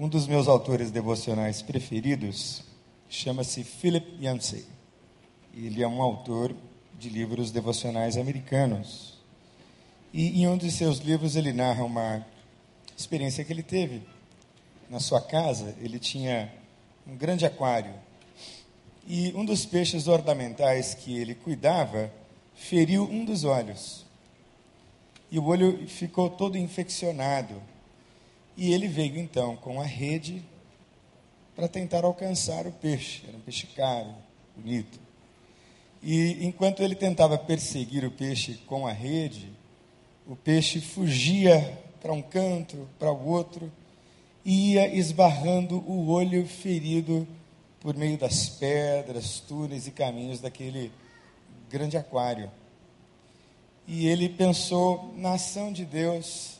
Um dos meus autores devocionais preferidos chama-se Philip Yancey. Ele é um autor de livros devocionais americanos. E em um de seus livros ele narra uma experiência que ele teve. Na sua casa, ele tinha um grande aquário. E um dos peixes ornamentais que ele cuidava feriu um dos olhos. E o olho ficou todo infeccionado. E ele veio então com a rede para tentar alcançar o peixe. Era um peixe caro, bonito. E enquanto ele tentava perseguir o peixe com a rede, o peixe fugia para um canto, para o outro, e ia esbarrando o olho ferido por meio das pedras, túneis e caminhos daquele grande aquário. E ele pensou na ação de Deus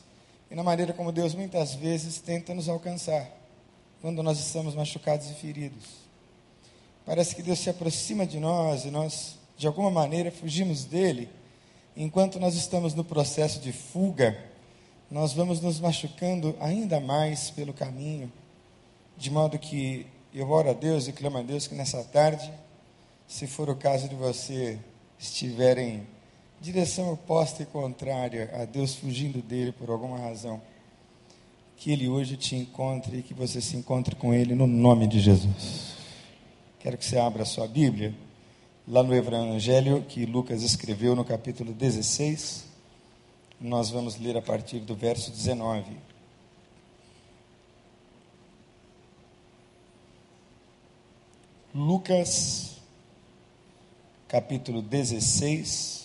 e na maneira como Deus muitas vezes tenta nos alcançar quando nós estamos machucados e feridos. Parece que Deus se aproxima de nós e nós, de alguma maneira, fugimos dele. Enquanto nós estamos no processo de fuga, nós vamos nos machucando ainda mais pelo caminho, de modo que eu oro a Deus e clamo a Deus que nessa tarde, se for o caso de você estiverem direção oposta e contrária a Deus fugindo dele por alguma razão, que ele hoje te encontre e que você se encontre com ele no nome de Jesus. Quero que você abra a sua Bíblia, lá no Evangelho que Lucas escreveu no capítulo 16. Nós vamos ler a partir do verso 19. Lucas, capítulo 16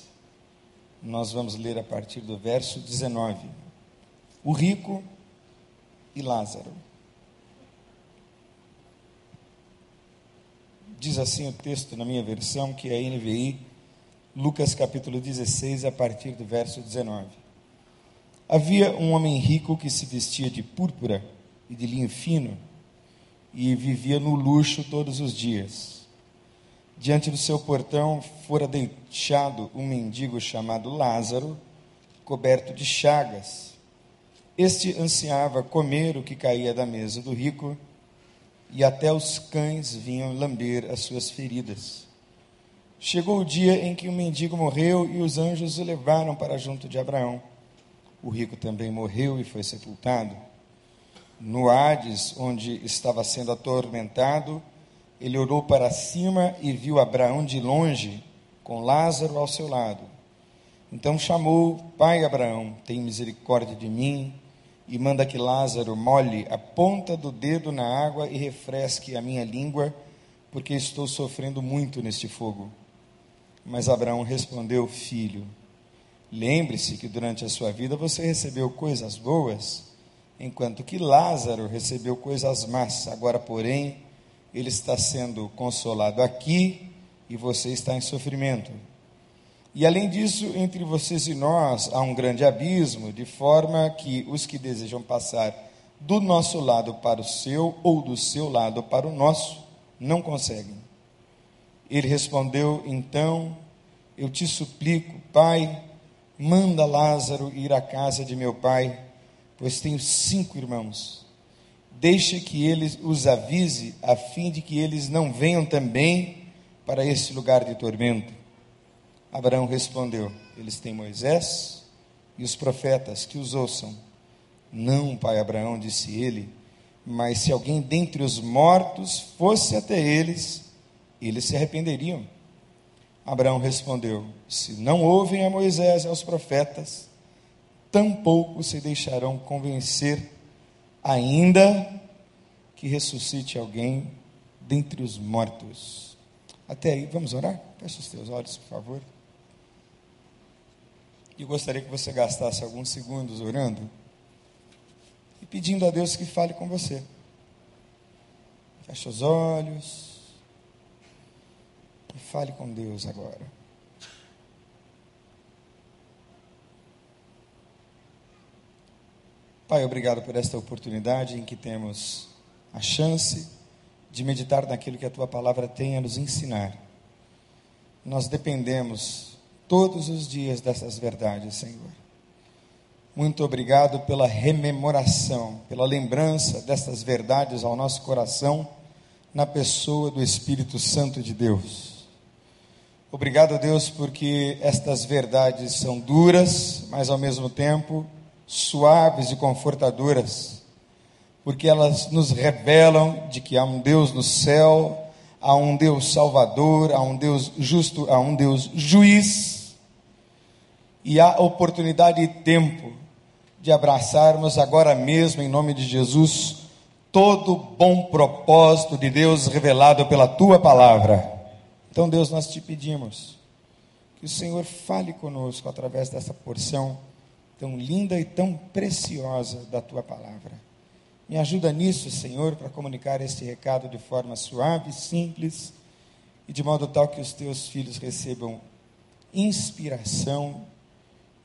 nós vamos ler a partir do verso 19. O rico e Lázaro. Diz assim o texto na minha versão, que é a NVI, Lucas capítulo 16, a partir do verso 19. Havia um homem rico que se vestia de púrpura e de linho fino e vivia no luxo todos os dias. Diante do seu portão fora deixado um mendigo chamado Lázaro, coberto de chagas. Este ansiava comer o que caía da mesa do rico, e até os cães vinham lamber as suas feridas. Chegou o dia em que o mendigo morreu e os anjos o levaram para junto de Abraão. O rico também morreu e foi sepultado. No Hades, onde estava sendo atormentado, ele olhou para cima e viu Abraão de longe, com Lázaro ao seu lado. Então chamou: Pai Abraão, tem misericórdia de mim e manda que Lázaro molhe a ponta do dedo na água e refresque a minha língua, porque estou sofrendo muito neste fogo. Mas Abraão respondeu: Filho, lembre-se que durante a sua vida você recebeu coisas boas, enquanto que Lázaro recebeu coisas más. Agora, porém, ele está sendo consolado aqui e você está em sofrimento. E além disso, entre vocês e nós há um grande abismo, de forma que os que desejam passar do nosso lado para o seu ou do seu lado para o nosso não conseguem. Ele respondeu: Então, eu te suplico, Pai, manda Lázaro ir à casa de meu pai, pois tenho cinco irmãos deixe que ele os avise, a fim de que eles não venham também para esse lugar de tormento. Abraão respondeu: Eles têm Moisés e os profetas, que os ouçam. Não, pai Abraão, disse ele, mas se alguém dentre os mortos fosse até eles, eles se arrependeriam. Abraão respondeu: Se não ouvem a Moisés e aos profetas, tampouco se deixarão convencer ainda que ressuscite alguém dentre os mortos. Até aí, vamos orar? Feche os teus olhos, por favor. Eu gostaria que você gastasse alguns segundos orando e pedindo a Deus que fale com você. Feche os olhos e fale com Deus agora. Pai, obrigado por esta oportunidade em que temos a chance de meditar naquilo que a tua palavra tem a nos ensinar. Nós dependemos todos os dias dessas verdades, Senhor. Muito obrigado pela rememoração, pela lembrança destas verdades ao nosso coração, na pessoa do Espírito Santo de Deus. Obrigado, Deus, porque estas verdades são duras, mas ao mesmo tempo suaves e confortadoras, porque elas nos revelam de que há um Deus no céu, há um Deus salvador, há um Deus justo, há um Deus juiz, e há oportunidade e tempo de abraçarmos agora mesmo, em nome de Jesus, todo bom propósito de Deus revelado pela tua palavra. Então, Deus, nós te pedimos que o Senhor fale conosco através dessa porção tão linda e tão preciosa da tua palavra. Me ajuda nisso, Senhor, para comunicar este recado de forma suave, simples e de modo tal que os teus filhos recebam inspiração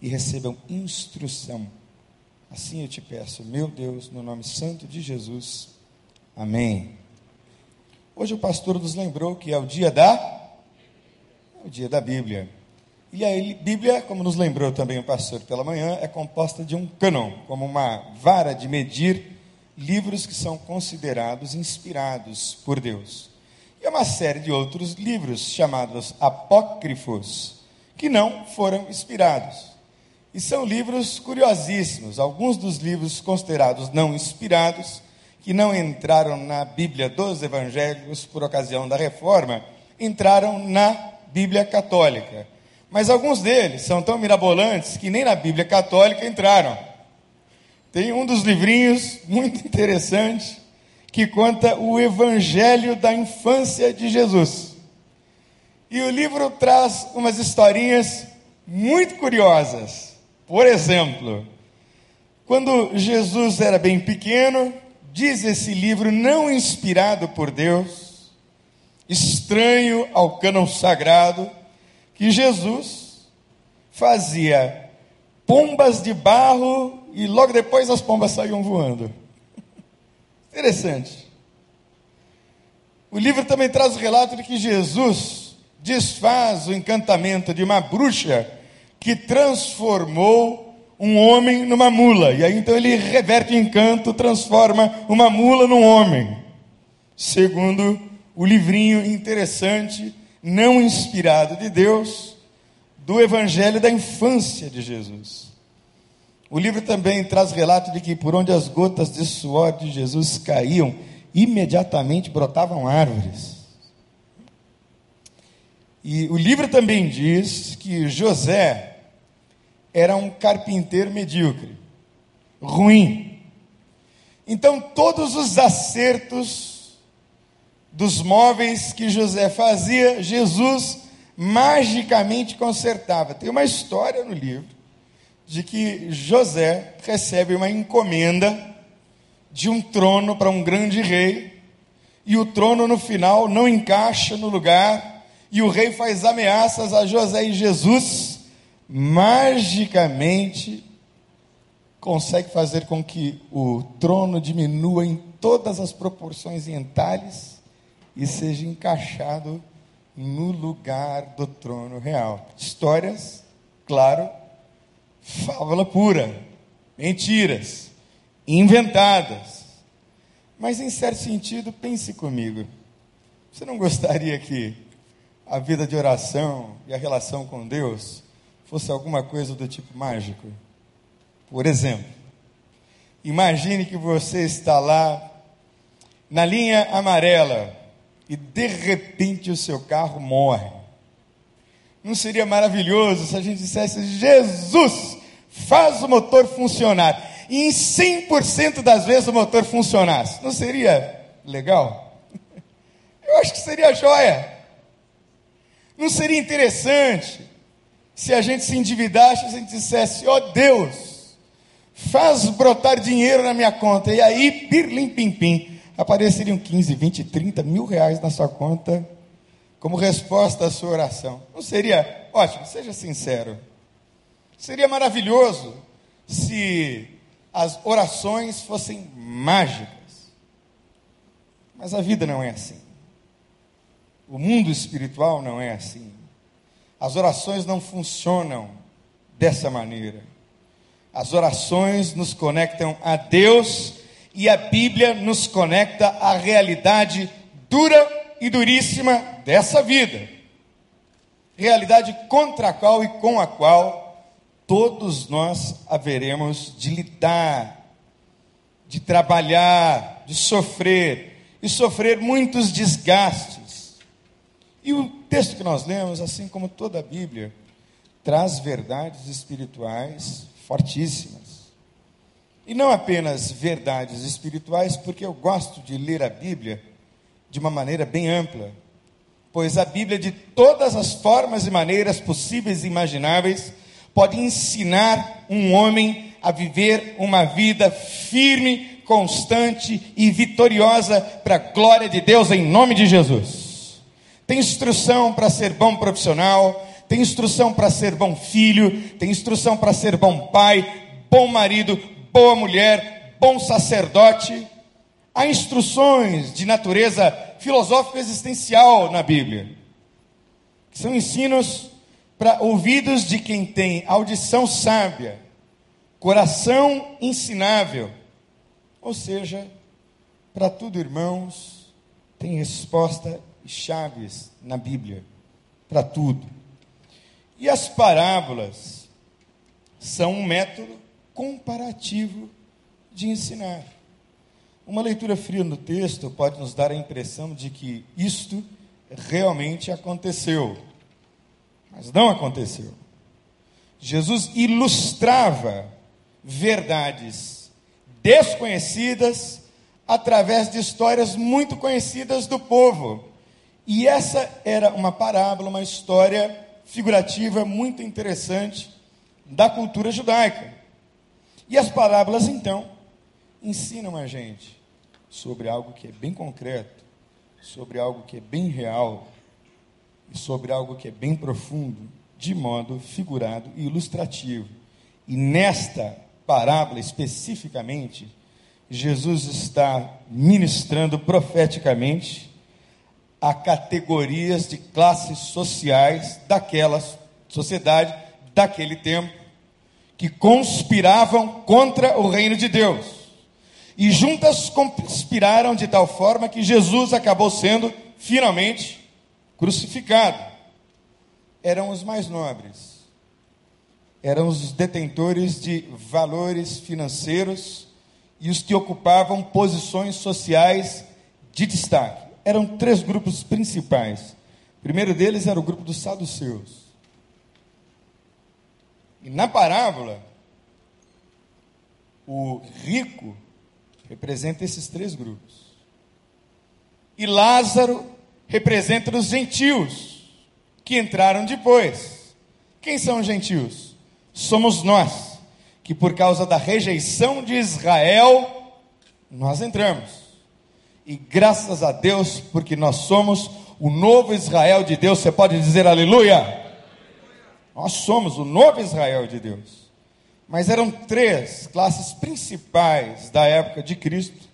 e recebam instrução Assim eu te peço, meu Deus, no nome santo de Jesus. Amém. Hoje o pastor nos lembrou que é o dia da é o dia da Bíblia. E a Bíblia, como nos lembrou também o pastor pela manhã, é composta de um cânon, como uma vara de medir livros que são considerados inspirados por Deus. E uma série de outros livros chamados apócrifos que não foram inspirados. E são livros curiosíssimos, alguns dos livros considerados não inspirados, que não entraram na Bíblia dos Evangelhos por ocasião da reforma, entraram na Bíblia Católica. Mas alguns deles são tão mirabolantes que nem na Bíblia Católica entraram. Tem um dos livrinhos muito interessante que conta o Evangelho da infância de Jesus. E o livro traz umas historinhas muito curiosas. Por exemplo, quando Jesus era bem pequeno, diz esse livro não inspirado por Deus, estranho ao cânon sagrado, que Jesus fazia pombas de barro e logo depois as pombas saíam voando. Interessante. O livro também traz o relato de que Jesus desfaz o encantamento de uma bruxa que transformou um homem numa mula. E aí então ele reverte o encanto, transforma uma mula num homem. Segundo o livrinho interessante, não inspirado de Deus, do Evangelho da infância de Jesus. O livro também traz relato de que por onde as gotas de suor de Jesus caíam, imediatamente brotavam árvores. E o livro também diz que José era um carpinteiro medíocre, ruim. Então, todos os acertos dos móveis que José fazia, Jesus magicamente consertava. Tem uma história no livro de que José recebe uma encomenda de um trono para um grande rei, e o trono no final não encaixa no lugar, e o rei faz ameaças a José e Jesus magicamente consegue fazer com que o trono diminua em todas as proporções e entalhes e seja encaixado no lugar do trono real. Histórias, claro, fábula pura, mentiras, inventadas. Mas em certo sentido, pense comigo. Você não gostaria que a vida de oração e a relação com Deus fosse alguma coisa do tipo mágico. Por exemplo, imagine que você está lá na linha amarela e de repente o seu carro morre. Não seria maravilhoso se a gente dissesse: Jesus, faz o motor funcionar. E em 100% das vezes o motor funcionasse. Não seria legal? Eu acho que seria joia. Não seria interessante se a gente se endividasse, gente dissesse: ó oh, Deus, faz brotar dinheiro na minha conta, e aí, pirlim pim pim, apareceriam 15, 20, 30 mil reais na sua conta, como resposta à sua oração. Não seria ótimo? Seja sincero. Seria maravilhoso se as orações fossem mágicas. Mas a vida não é assim. O mundo espiritual não é assim. As orações não funcionam dessa maneira. As orações nos conectam a Deus e a Bíblia nos conecta à realidade dura e duríssima dessa vida. Realidade contra a qual e com a qual todos nós haveremos de lidar, de trabalhar, de sofrer e sofrer muitos desgastes. E o texto que nós lemos, assim como toda a Bíblia, traz verdades espirituais fortíssimas. E não apenas verdades espirituais, porque eu gosto de ler a Bíblia de uma maneira bem ampla, pois a Bíblia, de todas as formas e maneiras possíveis e imagináveis, pode ensinar um homem a viver uma vida firme, constante e vitoriosa para a glória de Deus em nome de Jesus. Tem instrução para ser bom profissional, tem instrução para ser bom filho, tem instrução para ser bom pai, bom marido, boa mulher, bom sacerdote. Há instruções de natureza filosófica existencial na Bíblia, são ensinos para ouvidos de quem tem audição sábia, coração ensinável. Ou seja, para tudo, irmãos, tem resposta e chaves na Bíblia, para tudo. E as parábolas são um método comparativo de ensinar. Uma leitura fria no texto pode nos dar a impressão de que isto realmente aconteceu, mas não aconteceu. Jesus ilustrava verdades desconhecidas através de histórias muito conhecidas do povo. E essa era uma parábola, uma história figurativa muito interessante da cultura judaica. E as parábolas, então, ensinam a gente sobre algo que é bem concreto, sobre algo que é bem real e sobre algo que é bem profundo, de modo figurado e ilustrativo. E nesta parábola especificamente, Jesus está ministrando profeticamente a categorias de classes sociais daquela sociedade, daquele tempo, que conspiravam contra o reino de Deus. E juntas conspiraram de tal forma que Jesus acabou sendo finalmente crucificado. Eram os mais nobres, eram os detentores de valores financeiros e os que ocupavam posições sociais de destaque eram três grupos principais. O primeiro deles era o grupo dos saduceus. E na parábola, o rico representa esses três grupos. E Lázaro representa os gentios, que entraram depois. Quem são os gentios? Somos nós, que por causa da rejeição de Israel, nós entramos. E graças a Deus, porque nós somos o novo Israel de Deus. Você pode dizer aleluia? Nós somos o novo Israel de Deus. Mas eram três classes principais da época de Cristo,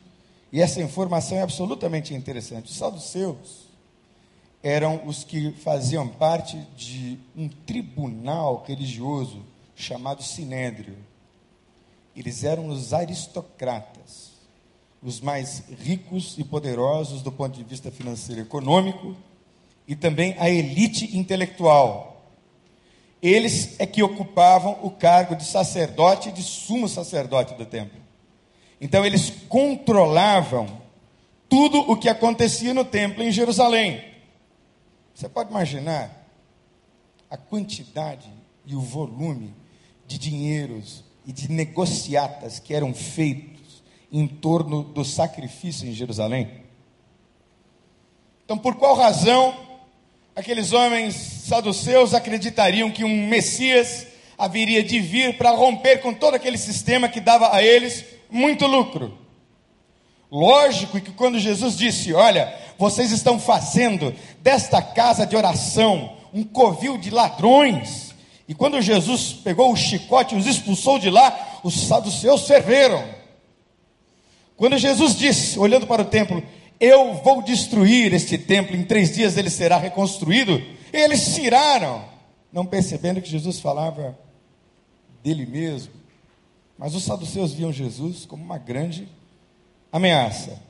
e essa informação é absolutamente interessante. Os saduceus eram os que faziam parte de um tribunal religioso chamado Sinédrio. Eles eram os aristocratas os mais ricos e poderosos do ponto de vista financeiro e econômico, e também a elite intelectual. Eles é que ocupavam o cargo de sacerdote e de sumo sacerdote do templo. Então eles controlavam tudo o que acontecia no templo em Jerusalém. Você pode imaginar a quantidade e o volume de dinheiros e de negociatas que eram feitos em torno do sacrifício em Jerusalém? Então, por qual razão aqueles homens saduceus acreditariam que um Messias haveria de vir para romper com todo aquele sistema que dava a eles muito lucro? Lógico que quando Jesus disse: Olha, vocês estão fazendo desta casa de oração um covil de ladrões, e quando Jesus pegou o chicote e os expulsou de lá, os saduceus ferveram. Quando Jesus disse, olhando para o templo, eu vou destruir este templo, em três dias ele será reconstruído, eles se iraram, não percebendo que Jesus falava dele mesmo. Mas os saduceus viam Jesus como uma grande ameaça.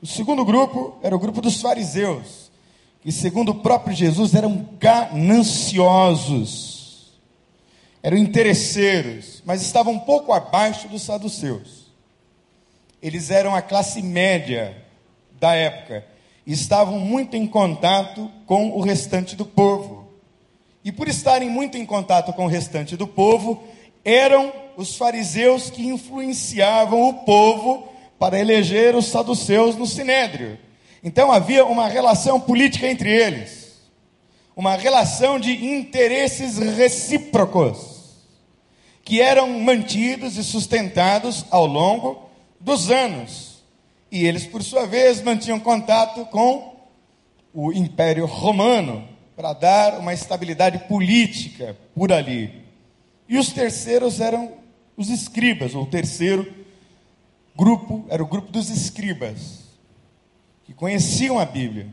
O segundo grupo era o grupo dos fariseus, que, segundo o próprio Jesus, eram gananciosos, eram interesseiros, mas estavam um pouco abaixo dos saduceus. Eles eram a classe média da época estavam muito em contato com o restante do povo. E por estarem muito em contato com o restante do povo, eram os fariseus que influenciavam o povo para eleger os saduceus no sinédrio. Então havia uma relação política entre eles, uma relação de interesses recíprocos, que eram mantidos e sustentados ao longo dos anos. E eles, por sua vez, mantinham contato com o Império Romano para dar uma estabilidade política por ali. E os terceiros eram os escribas, ou o terceiro grupo era o grupo dos escribas, que conheciam a Bíblia,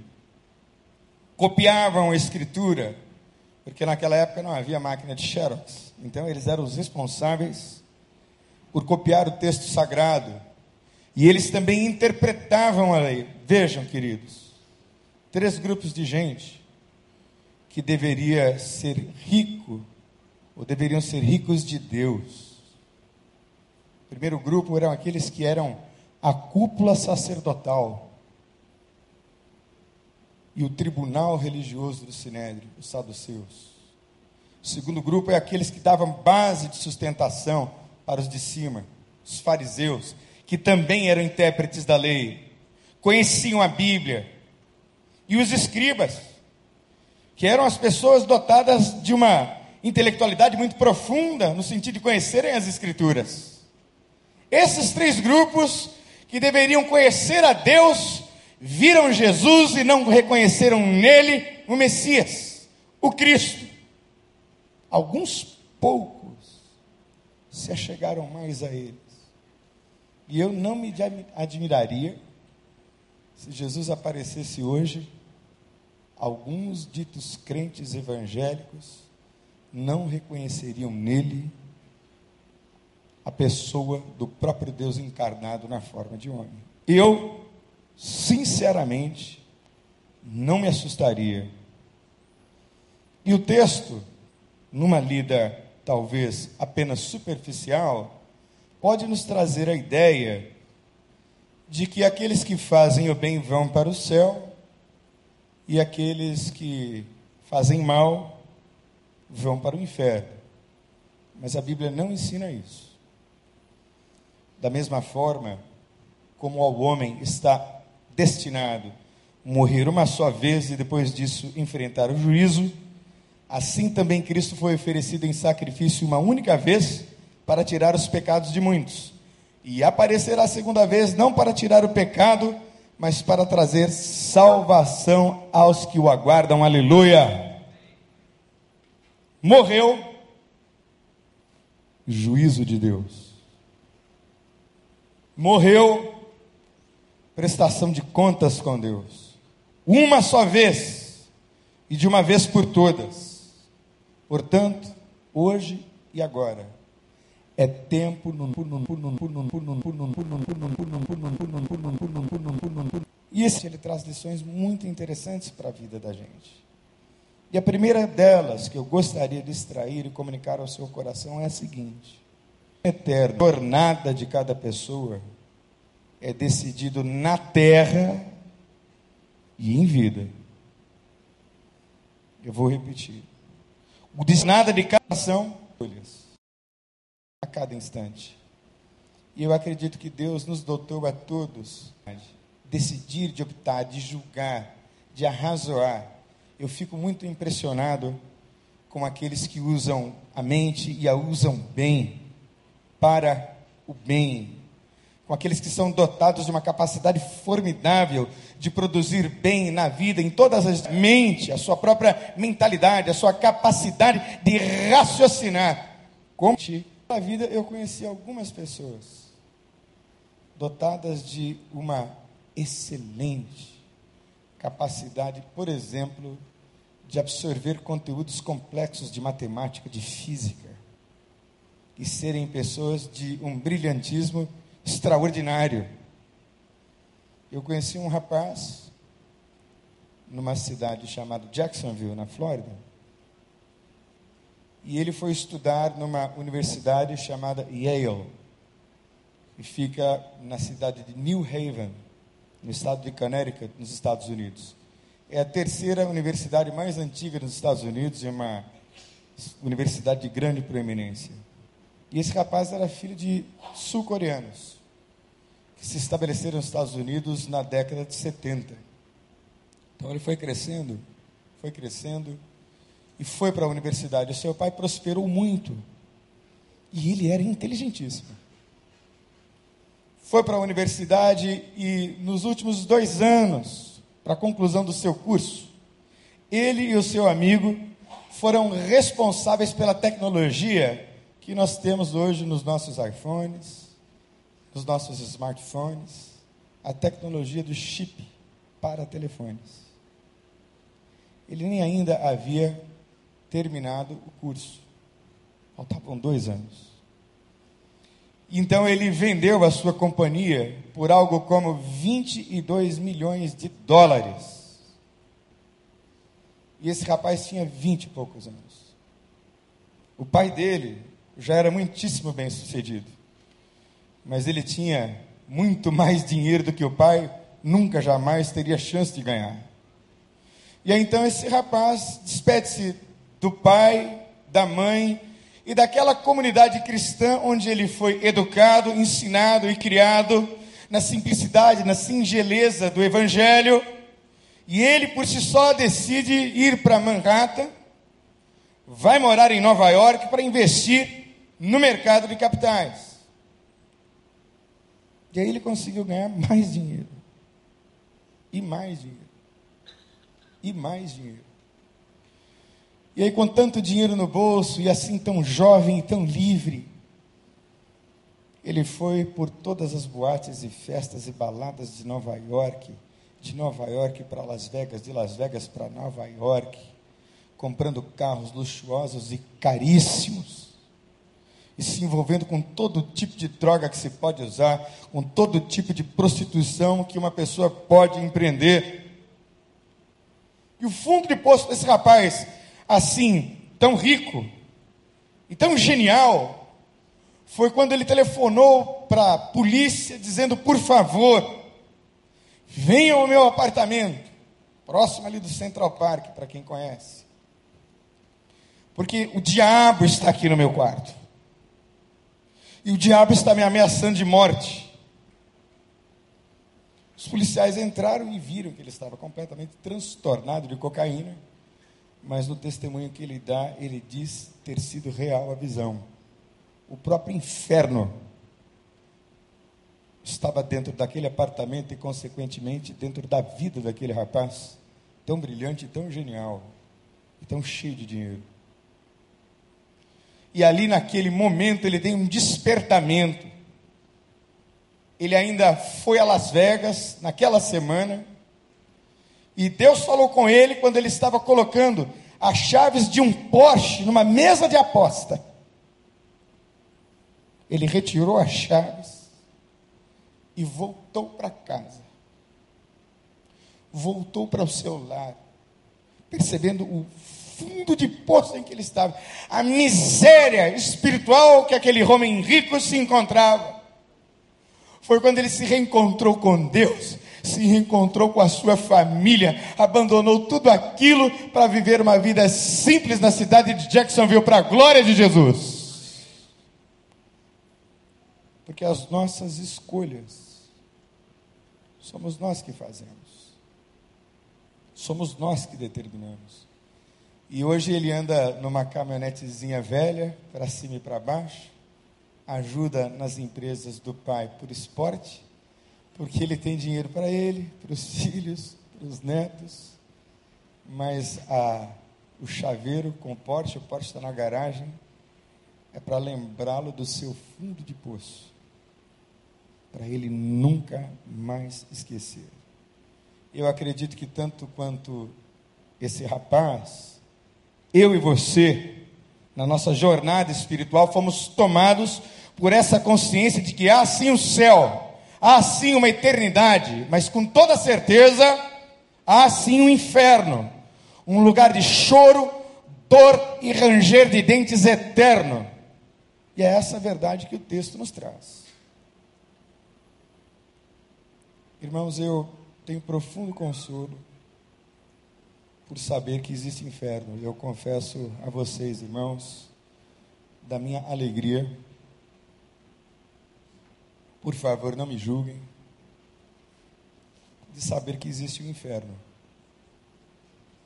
copiavam a escritura, porque naquela época não havia máquina de xerox. Então eles eram os responsáveis por copiar o texto sagrado. E eles também interpretavam a lei. Vejam, queridos, três grupos de gente que deveria ser rico ou deveriam ser ricos de Deus. O primeiro grupo eram aqueles que eram a cúpula sacerdotal e o tribunal religioso do Sinédrio, os saduceus. O segundo grupo é aqueles que davam base de sustentação para os de cima, os fariseus, que também eram intérpretes da lei, conheciam a Bíblia, e os escribas, que eram as pessoas dotadas de uma intelectualidade muito profunda, no sentido de conhecerem as Escrituras. Esses três grupos que deveriam conhecer a Deus, viram Jesus e não reconheceram nele o Messias, o Cristo. Alguns poucos se achegaram mais a eles. E eu não me admiraria se Jesus aparecesse hoje, alguns ditos crentes evangélicos não reconheceriam nele a pessoa do próprio Deus encarnado na forma de homem. Eu, sinceramente, não me assustaria. E o texto, numa lida talvez apenas superficial, pode nos trazer a ideia de que aqueles que fazem o bem vão para o céu e aqueles que fazem mal vão para o inferno. Mas a Bíblia não ensina isso. Da mesma forma como ao homem está destinado morrer uma só vez e depois disso enfrentar o juízo, assim também Cristo foi oferecido em sacrifício uma única vez para tirar os pecados de muitos. E aparecerá a segunda vez não para tirar o pecado, mas para trazer salvação aos que o aguardam. Aleluia! morreu, juízo de Deus. Morreu, prestação de contas com Deus. Uma só vez, e de uma vez por todas. Portanto, hoje e agora, é tempo e esse ele traz lições muito interessantes para a vida da gente. E a primeira delas que eu gostaria de extrair e comunicar ao seu coração é a seguinte: eterna jornada de cada pessoa é decidido na terra e em vida. Eu vou repetir. O nada de cada ação a cada instante. E eu acredito que Deus nos dotou a todos decidir, de optar, de julgar, de arrazoar eu fico muito impressionado com aqueles que usam a mente e a usam bem, para o bem, com aqueles que são dotados de uma capacidade formidável de produzir bem na vida, em todas as mente, a sua própria mentalidade, a sua capacidade de raciocinar. Como na vida eu conheci algumas pessoas dotadas de uma excelente capacidade, por exemplo, de absorver conteúdos complexos de matemática, de física. e serem pessoas de um brilhantismo extraordinário. Eu conheci um rapaz numa cidade chamada Jacksonville, na Flórida, e ele foi estudar numa universidade chamada Yale, que fica na cidade de New Haven, no estado de Connecticut, nos Estados Unidos. É a terceira universidade mais antiga nos Estados Unidos, é uma universidade de grande proeminência. E esse rapaz era filho de sul-coreanos, que se estabeleceram nos Estados Unidos na década de 70. Então ele foi crescendo, foi crescendo, e foi para a universidade. O seu pai prosperou muito. E ele era inteligentíssimo. Foi para a universidade e, nos últimos dois anos, para a conclusão do seu curso, ele e o seu amigo foram responsáveis pela tecnologia que nós temos hoje nos nossos iPhones, nos nossos smartphones, a tecnologia do chip para telefones. Ele nem ainda havia terminado o curso. Faltavam dois anos. Então ele vendeu a sua companhia por algo como 22 milhões de dólares. E esse rapaz tinha 20 e poucos anos. O pai dele já era muitíssimo bem sucedido. Mas ele tinha muito mais dinheiro do que o pai nunca jamais teria chance de ganhar. E aí então esse rapaz despede-se do pai, da mãe e daquela comunidade cristã onde ele foi educado, ensinado e criado na simplicidade, na singeleza do evangelho. E ele por si só decide ir para Manhattan, vai morar em Nova York para investir no mercado de capitais. E aí ele conseguiu ganhar mais dinheiro. E mais dinheiro. E mais dinheiro. E aí, com tanto dinheiro no bolso e assim tão jovem e tão livre, ele foi por todas as boates e festas e baladas de Nova York, de Nova York para Las Vegas, de Las Vegas para Nova York, comprando carros luxuosos e caríssimos, e se envolvendo com todo tipo de droga que se pode usar, com todo tipo de prostituição que uma pessoa pode empreender. E o fundo de poço desse rapaz assim, tão rico e tão genial, foi quando ele telefonou para a polícia dizendo: por favor, venham ao meu apartamento, próximo ali do Central Park, para quem conhece. Porque o diabo está aqui no meu quarto. E o diabo está me ameaçando de morte. Os policiais entraram e viram que ele estava completamente transtornado de cocaína mas no testemunho que ele dá, ele diz ter sido real a visão. O próprio inferno estava dentro daquele apartamento e, consequentemente, dentro da vida daquele rapaz, tão brilhante, tão genial e tão cheio de dinheiro. E ali, naquele momento, ele tem um despertamento. Ele ainda foi a Las Vegas naquela semana e Deus falou com ele quando ele estava colocando as chaves de um Porsche numa mesa de aposta. Ele retirou as chaves e voltou para casa. Voltou para o seu lar, percebendo o fundo de poço em que ele estava, a miséria espiritual que aquele homem rico se encontrava. Foi quando ele se reencontrou com Deus se reencontrou com a sua família, abandonou tudo aquilo para viver uma vida simples na cidade de Jacksonville para a glória de Jesus. Porque as nossas escolhas somos nós que fazemos. Somos nós que determinamos. E hoje ele anda numa caminhonetezinha velha, para cima e para baixo, ajuda nas empresas do pai por esporte porque ele tem dinheiro para ele, para os filhos, para os netos, mas a, o chaveiro com o Porsche, o Porsche está na garagem, é para lembrá-lo do seu fundo de poço, para ele nunca mais esquecer. Eu acredito que tanto quanto esse rapaz, eu e você na nossa jornada espiritual, fomos tomados por essa consciência de que há sim o céu, há sim uma eternidade, mas com toda certeza há sim um inferno, um lugar de choro, dor e ranger de dentes eterno. E é essa a verdade que o texto nos traz. Irmãos, eu tenho profundo consolo por saber que existe inferno. Eu confesso a vocês, irmãos, da minha alegria. Por favor, não me julguem. De saber que existe o um inferno.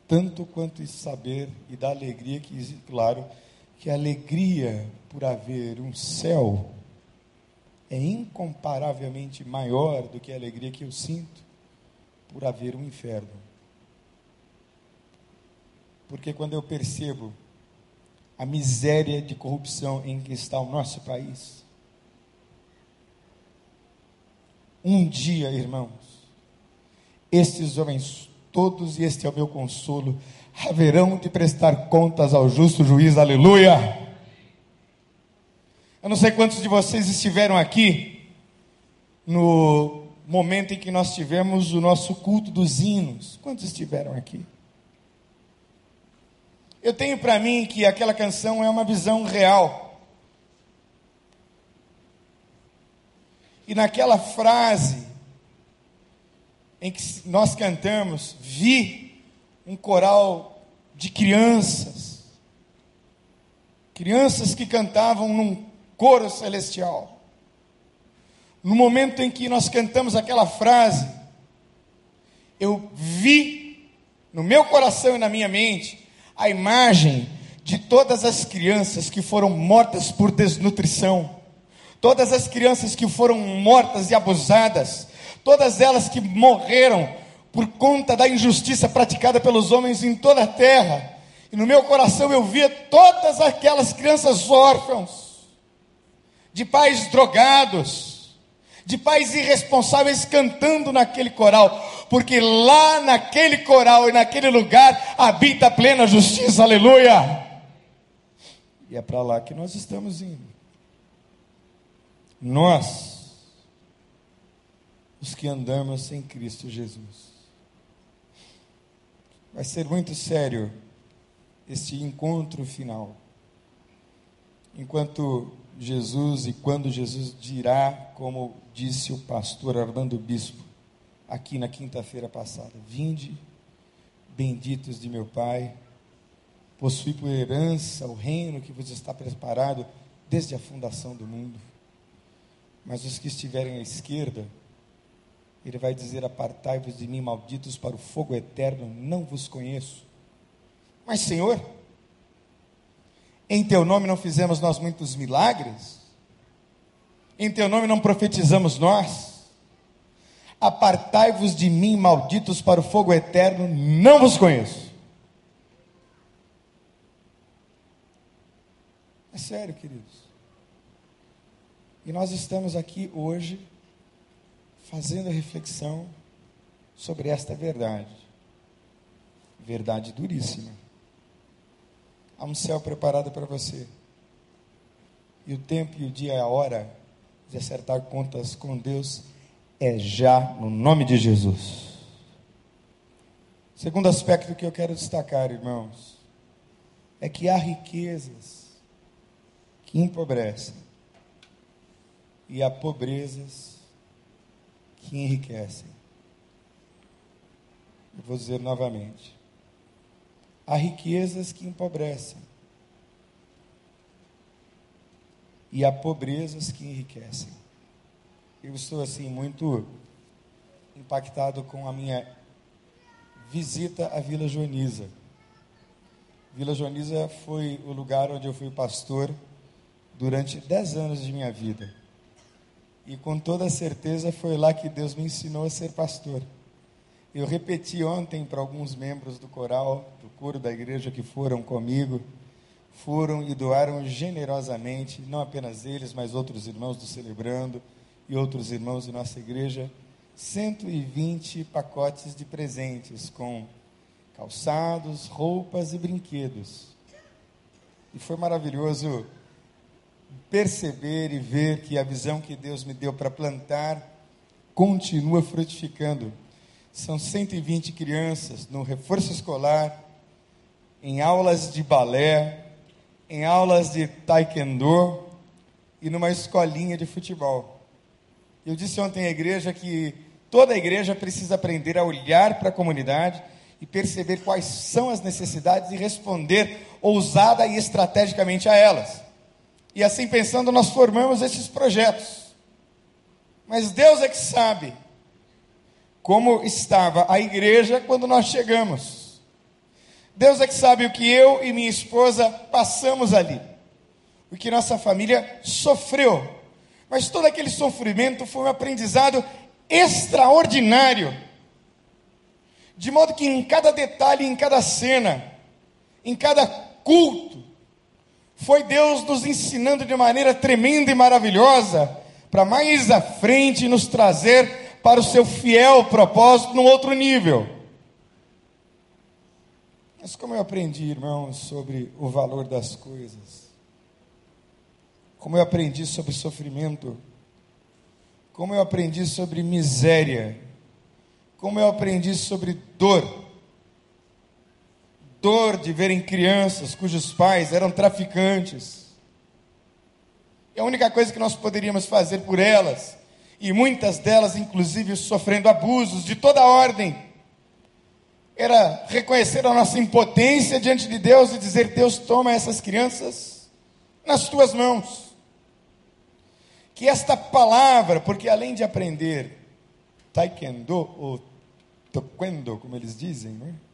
Tanto quanto saber e da alegria que existe, claro, que a alegria por haver um céu é incomparavelmente maior do que a alegria que eu sinto por haver um inferno. Porque quando eu percebo a miséria de corrupção em que está o nosso país, um dia, irmãos, estes homens todos, e este é o meu consolo, haverão de prestar contas ao justo juiz, aleluia. Eu não sei quantos de vocês estiveram aqui no momento em que nós tivemos o nosso culto dos hinos. Quantos estiveram aqui? Eu tenho para mim que aquela canção é uma visão real. E naquela frase em que nós cantamos, vi um coral de crianças, crianças que cantavam num coro celestial. No momento em que nós cantamos aquela frase, eu vi no meu coração e na minha mente a imagem de todas as crianças que foram mortas por desnutrição, todas as crianças que foram mortas e abusadas, todas elas que morreram por conta da injustiça praticada pelos homens em toda a terra. E no meu coração eu via todas aquelas crianças órfãos, de pais drogados, de pais irresponsáveis cantando naquele coral, porque lá naquele coral e naquele lugar habita a plena justiça, aleluia. E é para lá que nós estamos indo. Nós, os que andamos em Cristo Jesus. Vai ser muito sério este encontro final. Enquanto Jesus e quando Jesus dirá, como disse o pastor Armando Bispo, aqui na quinta-feira passada: Vinde, benditos de meu Pai, possui por herança o reino que vos está preparado desde a fundação do mundo. Mas os que estiverem à esquerda, ele vai dizer: Apartai-vos de mim, malditos, para o fogo eterno, não vos conheço. Mas, Senhor, em teu nome não fizemos nós muitos milagres? Em teu nome não profetizamos nós? Apartai-vos de mim, malditos, para o fogo eterno, não vos conheço. É sério, queridos. E nós estamos aqui hoje fazendo a reflexão sobre esta verdade. Verdade duríssima. Há um céu preparado para você. E o tempo e o dia e a hora de acertar contas com Deus é já no nome de Jesus. Segundo aspecto que eu quero destacar, irmãos, é que há riquezas que empobrecem e há pobrezas que enriquecem. Eu vou dizer novamente. Há riquezas que empobrecem e há pobrezas que enriquecem. Eu estou assim muito impactado com a minha visita à Vila Joaniza. Vila Joaniza foi o lugar onde eu fui pastor durante dez anos de minha vida. E com toda certeza foi lá que Deus me ensinou a ser pastor. Eu repeti ontem para alguns membros do coral, do coro da igreja que foram comigo, foram e doaram generosamente, não apenas eles, mas outros irmãos do Celebrando, e outros irmãos de nossa igreja 120 pacotes de presentes com calçados, roupas e brinquedos. E foi maravilhoso perceber e ver que a visão que Deus me deu para plantar continua frutificando. São 120 crianças no reforço escolar, em aulas de balé, em aulas de taekwondo e numa escolinha de futebol. Eu disse ontem à igreja que toda a igreja precisa aprender a olhar para a comunidade e perceber quais são as necessidades e responder ousada e estrategicamente a elas. E assim pensando, nós formamos esses projetos. Mas Deus é que sabe como estava a igreja quando nós chegamos. Deus é que sabe o que eu e minha esposa passamos ali, o que nossa família sofreu. Mas todo aquele sofrimento foi um aprendizado extraordinário. De modo que em cada detalhe, em cada cena, em cada culto, foi Deus nos ensinando de maneira tremenda e maravilhosa para mais à frente nos trazer para o seu fiel propósito num outro nível. Mas como eu aprendi, irmãos, sobre o valor das coisas, como eu aprendi sobre sofrimento, como eu aprendi sobre miséria, como eu aprendi sobre dor, dor de verem crianças cujos pais eram traficantes. E a única coisa que nós poderíamos fazer por elas, e muitas delas, inclusive, sofrendo abusos de toda ordem, era reconhecer a nossa impotência diante de Deus e dizer: Deus, toma essas crianças nas tuas mãos. Que esta palavra, porque além de aprender taekwondo, ou taekwondo, como eles dizem, não é?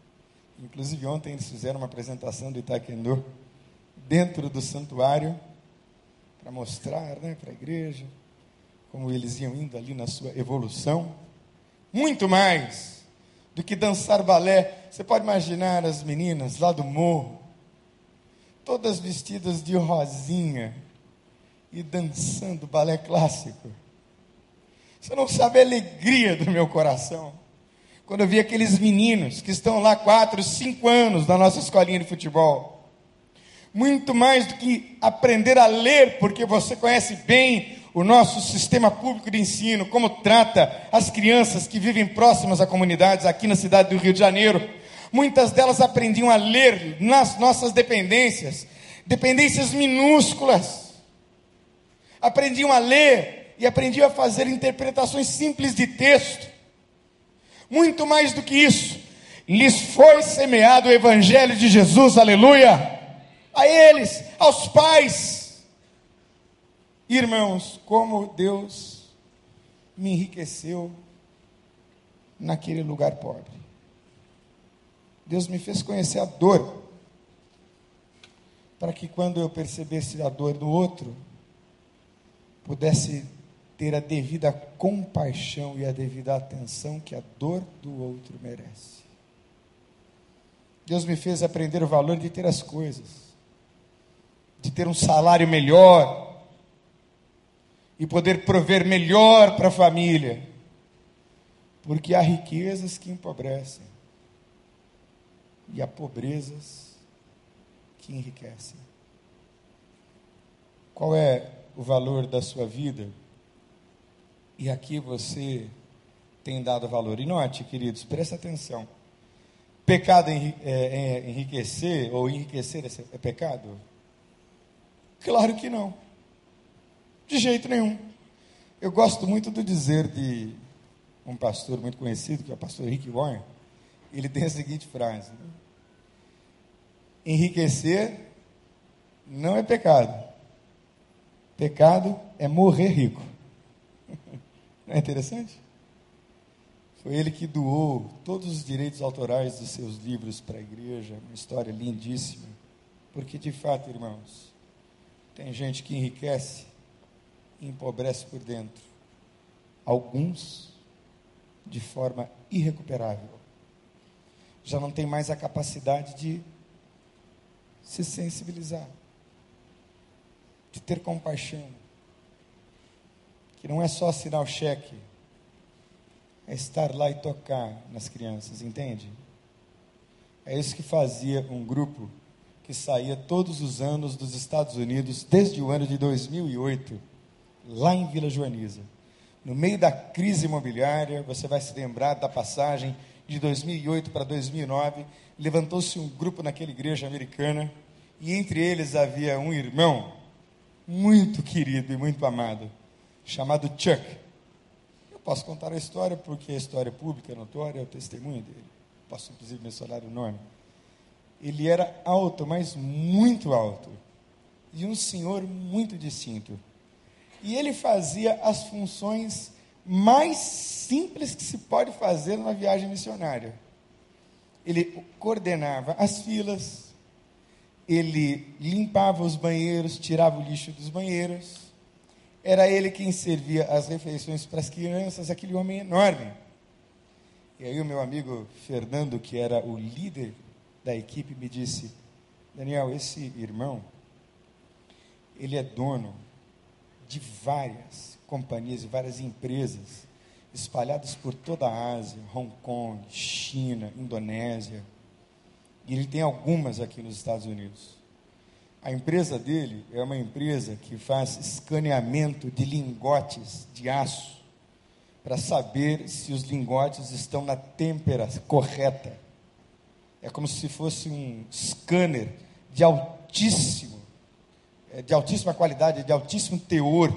Inclusive, ontem eles fizeram uma apresentação do Itaquendô dentro do santuário para mostrar né, para a igreja como eles iam indo ali na sua evolução. Muito mais do que dançar balé. Você pode imaginar as meninas lá do morro, todas vestidas de rosinha e dançando balé clássico. Você não sabe a alegria do meu coração quando eu vi aqueles meninos que estão lá quatro, cinco anos na nossa escolinha de futebol. Muito mais do que aprender a ler, porque você conhece bem o nosso sistema público de ensino, como trata as crianças que vivem próximas a comunidades aqui na cidade do Rio de Janeiro. Muitas delas aprendiam a ler nas nossas dependências, dependências minúsculas. Aprendiam a ler e aprendiam a fazer interpretações simples de texto. Muito mais do que isso, lhes foi semeado o evangelho de Jesus, aleluia. A eles, aos pais. Irmãos, como Deus me enriqueceu naquele lugar pobre. Deus me fez conhecer a dor, para que quando eu percebesse a dor do outro, pudesse ter a devida compaixão e a devida atenção que a dor do outro merece. Deus me fez aprender o valor de ter as coisas, de ter um salário melhor e poder prover melhor para a família, porque há riquezas que empobrecem e há pobrezas que enriquecem. Qual é o valor da sua vida? E aqui você tem dado valor. E note, queridos, presta atenção. Pecado é, é enriquecer ou enriquecer é pecado? Claro que não. De jeito nenhum. Eu gosto muito do dizer de um pastor muito conhecido, que é o pastor Rick Warren. Ele tem a seguinte frase: né? Enriquecer não é pecado. Pecado é morrer rico. Não é interessante? Foi ele que doou todos os direitos autorais dos seus livros para a igreja, uma história lindíssima. Porque, de fato, irmãos, tem gente que enriquece e empobrece por dentro. Alguns de forma irrecuperável. Já não tem mais a capacidade de se sensibilizar, de ter compaixão, que não é só assinar o cheque, é estar lá e tocar nas crianças, entende? É isso que fazia um grupo que saía todos os anos dos Estados Unidos, desde o ano de 2008, lá em Vila Joaniza. No meio da crise imobiliária, você vai se lembrar da passagem de 2008 para 2009, levantou-se um grupo naquela igreja americana, e entre eles havia um irmão muito querido e muito amado, chamado Chuck. Eu posso contar a história porque a história é pública, notória, é o testemunho dele. Posso inclusive mencionar o nome. Ele era alto, mas muito alto, e um senhor muito distinto. E ele fazia as funções mais simples que se pode fazer numa viagem missionária. Ele coordenava as filas, ele limpava os banheiros, tirava o lixo dos banheiros. Era ele quem servia as refeições para as crianças, aquele homem enorme. E aí o meu amigo Fernando, que era o líder da equipe, me disse: Daniel, esse irmão, ele é dono de várias companhias e várias empresas espalhadas por toda a Ásia, Hong Kong, China, Indonésia. E ele tem algumas aqui nos Estados Unidos. A empresa dele é uma empresa que faz escaneamento de lingotes de aço para saber se os lingotes estão na têmpera correta. É como se fosse um scanner de altíssimo é, de altíssima qualidade, de altíssimo teor,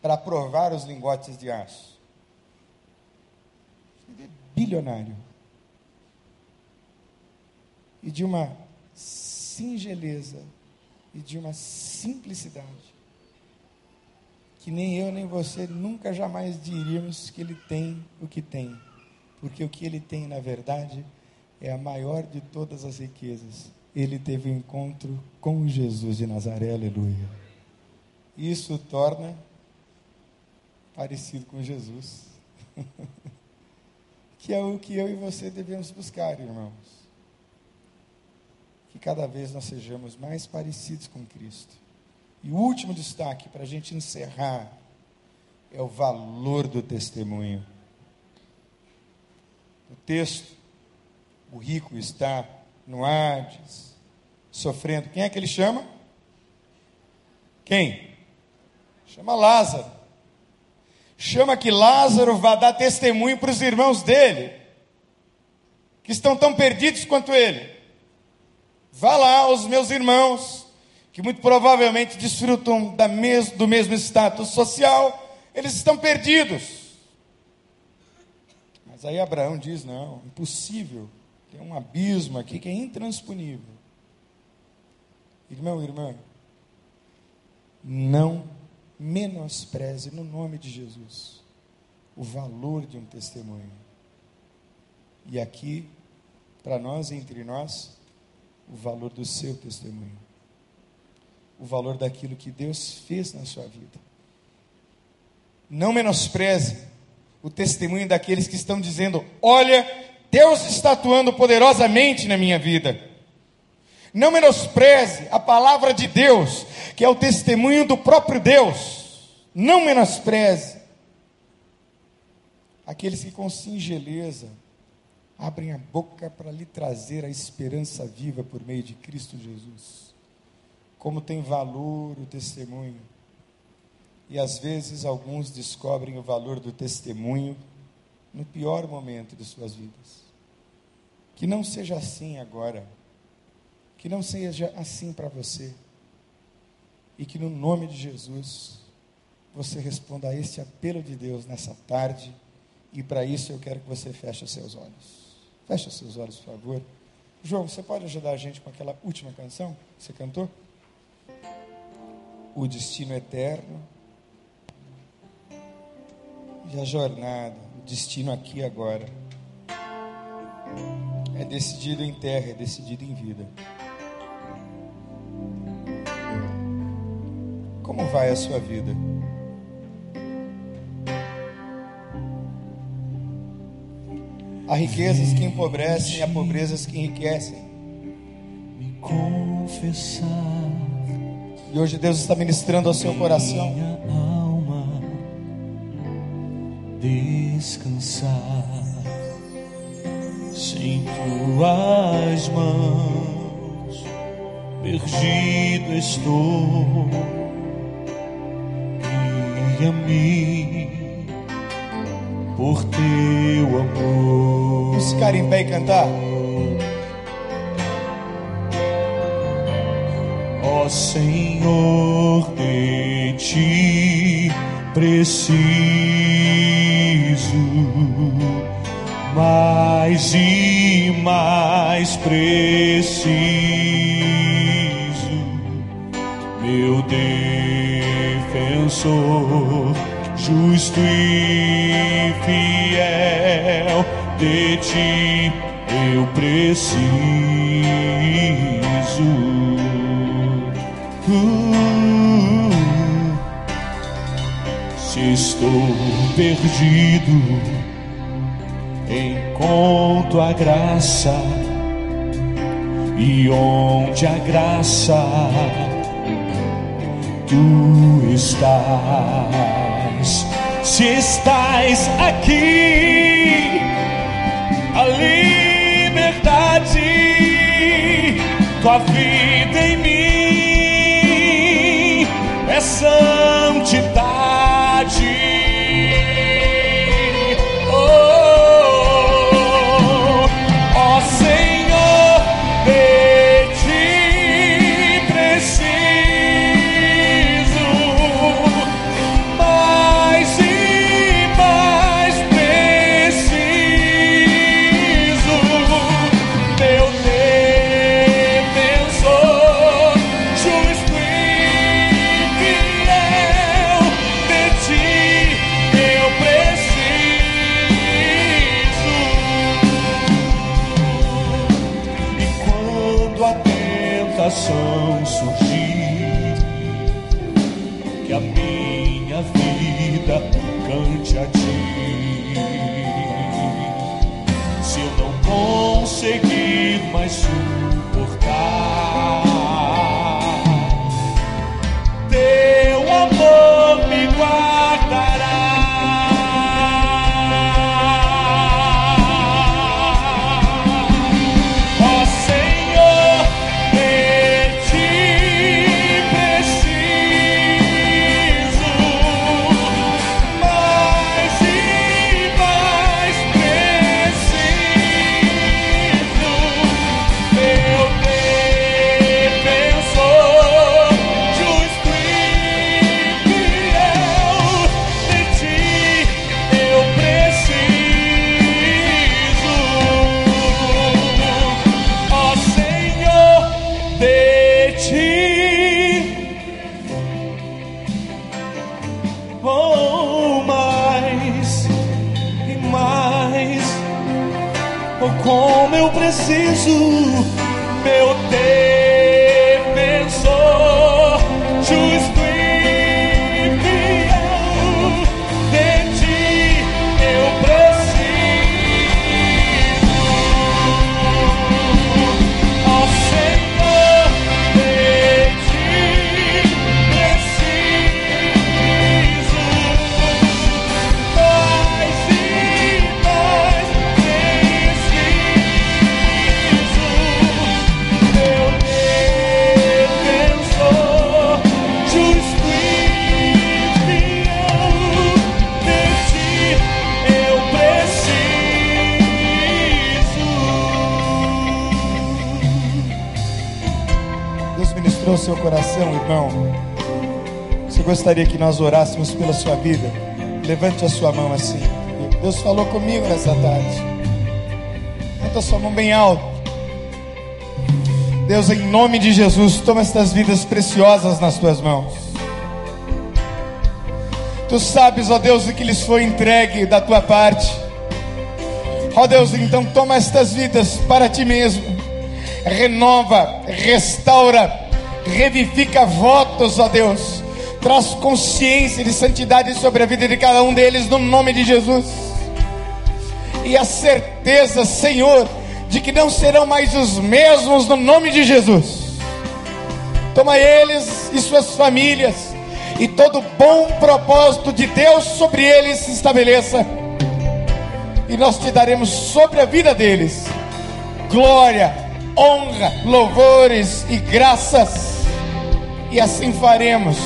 para provar os lingotes de aço. Ele é bilionário. E de uma singeleza e de uma simplicidade que nem eu nem você nunca jamais diríamos que ele tem o que tem, porque o que ele tem, na verdade, é a maior de todas as riquezas ele teve um encontro com Jesus de Nazaré, aleluia. Isso torna parecido com Jesus. que é o que eu e você devemos buscar, irmãos. Cada vez nós sejamos mais parecidos com Cristo. E o último destaque, para a gente encerrar, é o valor do testemunho. O texto, o rico está no Hades, sofrendo. Quem é que ele chama? Quem? Chama Lázaro. Chama que Lázaro vá dar testemunho para os irmãos dele, que estão tão perdidos quanto ele. Vá lá, os meus irmãos, que muito provavelmente desfrutam mes do mesmo status social, eles estão perdidos. Mas aí Abraão diz: não, impossível tem um abismo aqui que é intransponível. Irmão, irmã, não menospreze no nome de Jesus o valor de um testemunho. E aqui, para nós entre nós, o valor do seu testemunho. O valor daquilo que Deus fez na sua vida. Não menospreze o testemunho daqueles que estão dizendo: Olha, Deus está atuando poderosamente na minha vida. Não menospreze a palavra de Deus, que é o testemunho do próprio Deus. Não menospreze aqueles que com singeleza abrem a boca para lhe trazer a esperança viva por meio de Cristo Jesus. Como tem valor o testemunho. E às vezes alguns descobrem o valor do testemunho no pior momento de suas vidas. Que não seja assim agora. Que não seja assim para você. E que no nome de Jesus você responda a este apelo de Deus nessa tarde. E para isso eu quero que você feche os seus olhos. Feche seus olhos, por favor. João, você pode ajudar a gente com aquela última canção que você cantou? O destino eterno e a jornada, o destino aqui agora é decidido em terra, é decidido em vida. Como vai a sua vida? Há riquezas que empobrecem e há pobrezas que enriquecem. Me confessar. E hoje Deus está ministrando ao seu coração. Alma descansar em tuas mãos perdido estou. Guia-me por teu amor. Vamos ficar em pé e cantar. Ó Senhor, de ti preciso mais e mais preciso, meu defensor, justo e de ti eu preciso. Uh, se estou perdido, encontro a graça, e onde a graça tu estás, se estás aqui, a liberdade, tua vida em mim é santidade. Seu coração, irmão. Você gostaria que nós orássemos pela sua vida? Levante a sua mão assim. Deus falou comigo nessa tarde. Levanta a sua mão bem alto. Deus, em nome de Jesus, toma estas vidas preciosas nas tuas mãos. Tu sabes, ó Deus, o que lhes foi entregue da tua parte. Ó Deus, então toma estas vidas para ti mesmo. Renova, restaura, revivifica votos, ó Deus. Traz consciência de santidade sobre a vida de cada um deles, no nome de Jesus. E a certeza, Senhor, de que não serão mais os mesmos, no nome de Jesus. Toma eles e suas famílias, e todo bom propósito de Deus sobre eles se estabeleça. E nós te daremos sobre a vida deles glória, honra, louvores e graças. E assim faremos,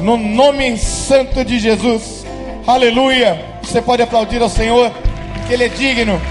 no nome santo de Jesus. Aleluia. Você pode aplaudir ao Senhor, que Ele é digno